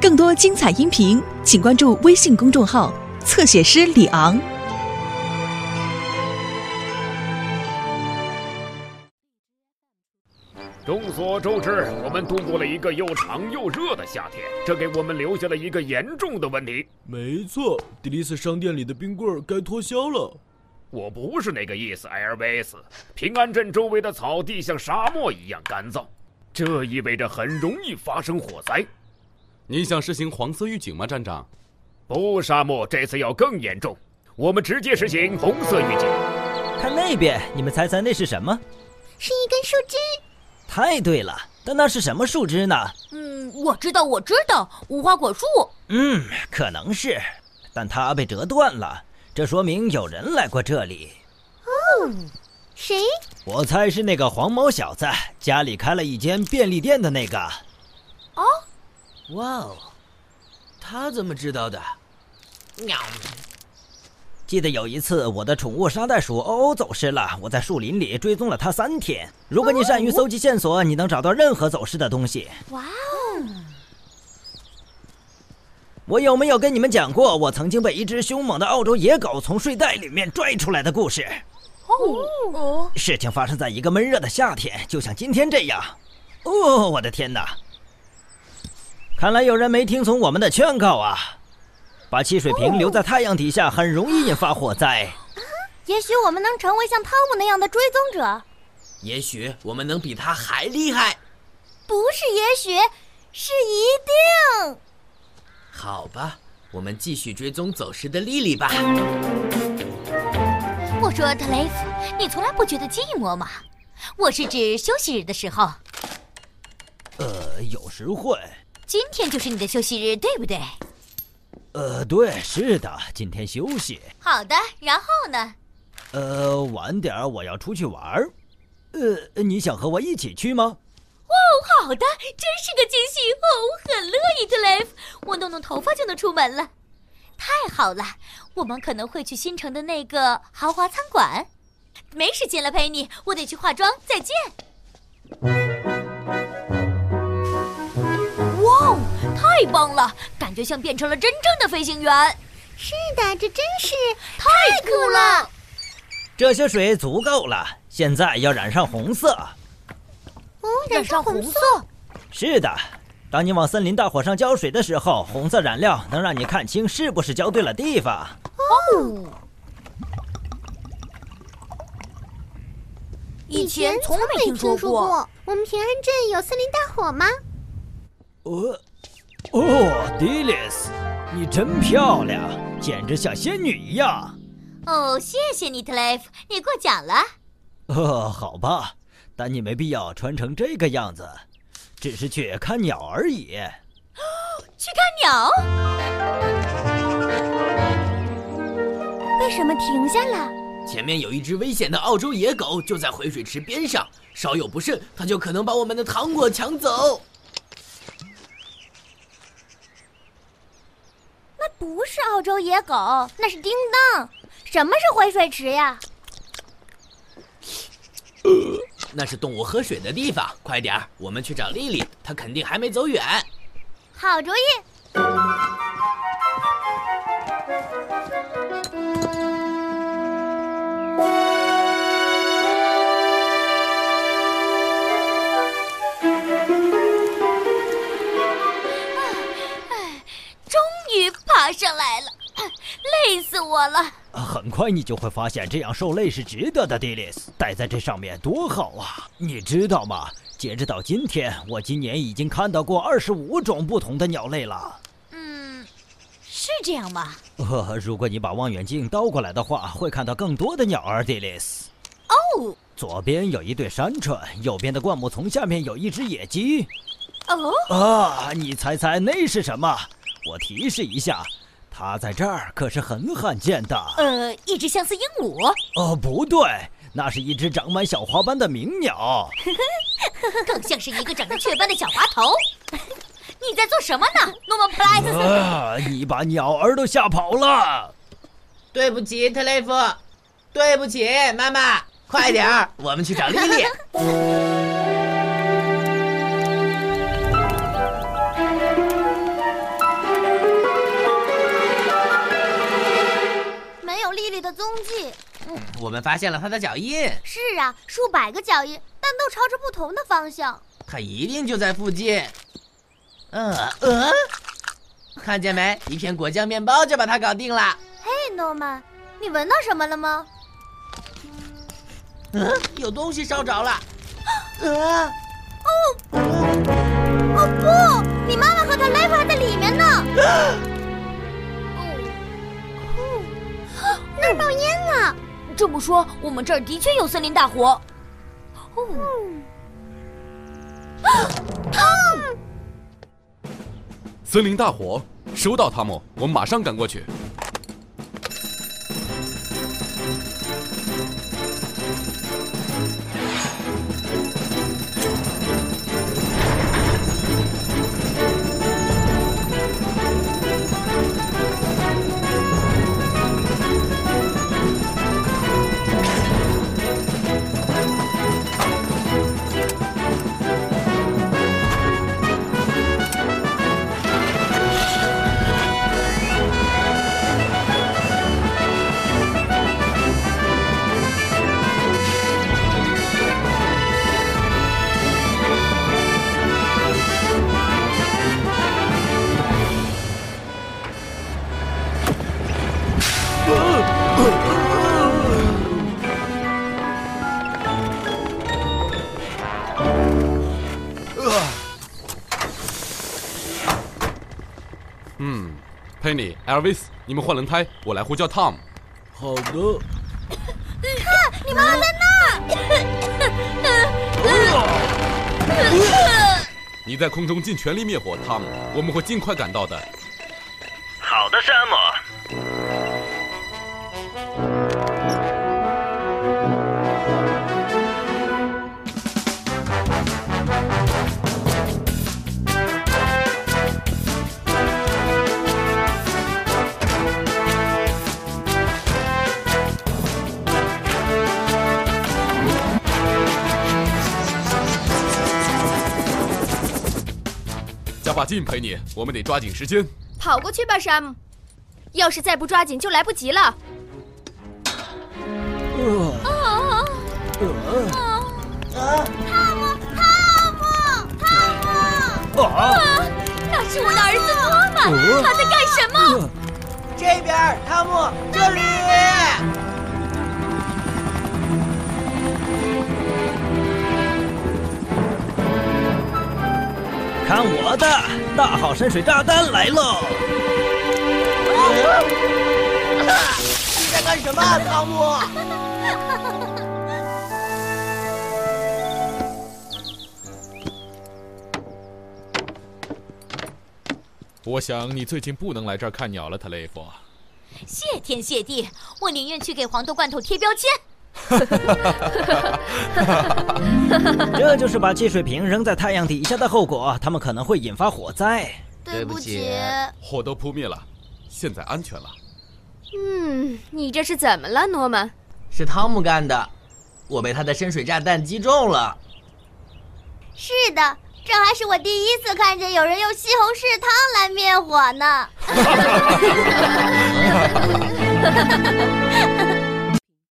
更多精彩音频，请关注微信公众号“侧写师李昂”。众所周知，我们度过了一个又长又热的夏天，这给我们留下了一个严重的问题。没错，迪丽斯商店里的冰棍该脱销了。我不是那个意思，埃尔维斯。平安镇周围的草地像沙漠一样干燥，这意味着很容易发生火灾。你想实行黄色预警吗，站长？不，沙漠这次要更严重，我们直接实行红色预警。看那边，你们猜猜那是什么？是一根树枝。太对了，但那是什么树枝呢？嗯，我知道，我知道，无花果树。嗯，可能是，但它被折断了，这说明有人来过这里。哦，谁？我猜是那个黄毛小子，家里开了一间便利店的那个。哦，哇哦，他怎么知道的？喵。记得有一次，我的宠物沙袋鼠欧欧走失了，我在树林里追踪了它三天。如果你善于搜集线索，你能找到任何走失的东西。哇哦！我有没有跟你们讲过，我曾经被一只凶猛的澳洲野狗从睡袋里面拽出来的故事？哦，事情发生在一个闷热的夏天，就像今天这样。哦，我的天哪！看来有人没听从我们的劝告啊。把汽水瓶留在太阳底下，很容易引发火灾。也许我们能成为像汤姆那样的追踪者。也许我们能比他还厉害。不是，也许是一定。好吧，我们继续追踪走失的莉莉吧。我说，特雷弗，你从来不觉得寂寞吗？我是指休息日的时候。呃，有时会。今天就是你的休息日，对不对？呃，对，是的，今天休息。好的，然后呢？呃，晚点我要出去玩儿。呃，你想和我一起去吗？哦，好的，真是个惊喜哦，很乐意，特雷弗。我弄弄头发就能出门了，太好了。我们可能会去新城的那个豪华餐馆。没时间了，佩妮，我得去化妆。再见。哇哦！太棒了，感觉像变成了真正的飞行员。是的，这真是太酷了。这些水足够了，现在要染上红色。哦，染上红色。是的，当你往森林大火上浇水的时候，红色染料能让你看清是不是浇对了地方。哦。以前从没听说过。我们平安镇有森林大火吗？哦。哦，迪丽斯，你真漂亮，简直像仙女一样。哦，谢谢你，特雷弗，你过奖了。哦，好吧，但你没必要穿成这个样子，只是去看鸟而已。去看鸟？为什么停下了？前面有一只危险的澳洲野狗，就在回水池边上，稍有不慎，它就可能把我们的糖果抢走。那不是澳洲野狗，那是叮当。什么是回水池呀？呃，那是动物喝水的地方。快点儿，我们去找丽丽，她肯定还没走远。好主意。很快你就会发现，这样受累是值得的，迪丽斯。待在这上面多好啊！你知道吗？截止到今天，我今年已经看到过二十五种不同的鸟类了。嗯，是这样吗？呃，如果你把望远镜倒过来的话，会看到更多的鸟儿，迪丽斯。哦，左边有一对山鹑，右边的灌木丛下面有一只野鸡。哦，啊，你猜猜那是什么？我提示一下，它在这儿可是很罕见的。呃，一只相思鹦鹉。哦，不对，那是一只长满小花斑的鸣鸟。更像是一个长着雀斑的小滑头。你在做什么呢，诺曼普莱斯？啊，你把鸟儿都吓跑了。对不起，特雷弗。对不起，妈妈。快点儿，我们去找丽丽。们发现了他的脚印，是啊，数百个脚印，但都朝着不同的方向。他一定就在附近。呃呃，看见没？一片果酱面包就把它搞定了。嘿，诺曼，你闻到什么了吗？嗯，有东西烧着了。呃，哦哦不，你妈妈和他莱夫还在里面呢。那儿冒烟了。这么说，我们这儿的确有森林大火。哦，汤，森林大火，收到，汤姆，我们马上赶过去。佩妮、Elvis，你们换轮胎，我来呼叫 Tom。好的。你妈妈在那儿。你在空中尽全力灭火，Tom，我们会尽快赶到的。好的，山姆。加把劲，陪你，我们得抓紧时间。跑过去吧，山姆。要是再不抓紧，就来不及了。汤姆，汤姆，汤姆！啊，那是我的儿子妈妈，他在干什么？这边，汤姆，这里。看我的大号深水炸弹来喽！你在干什么，汤姆？我想你最近不能来这儿看鸟了，特雷弗。谢天谢地，我宁愿去给黄豆罐头贴标签。这就是把汽水瓶扔在太阳底下的后果，他们可能会引发火灾。对不起，火都扑灭了，现在安全了。嗯，你这是怎么了，诺曼？是汤姆干的，我被他的深水炸弹击中了。是的，这还是我第一次看见有人用西红柿汤来灭火呢。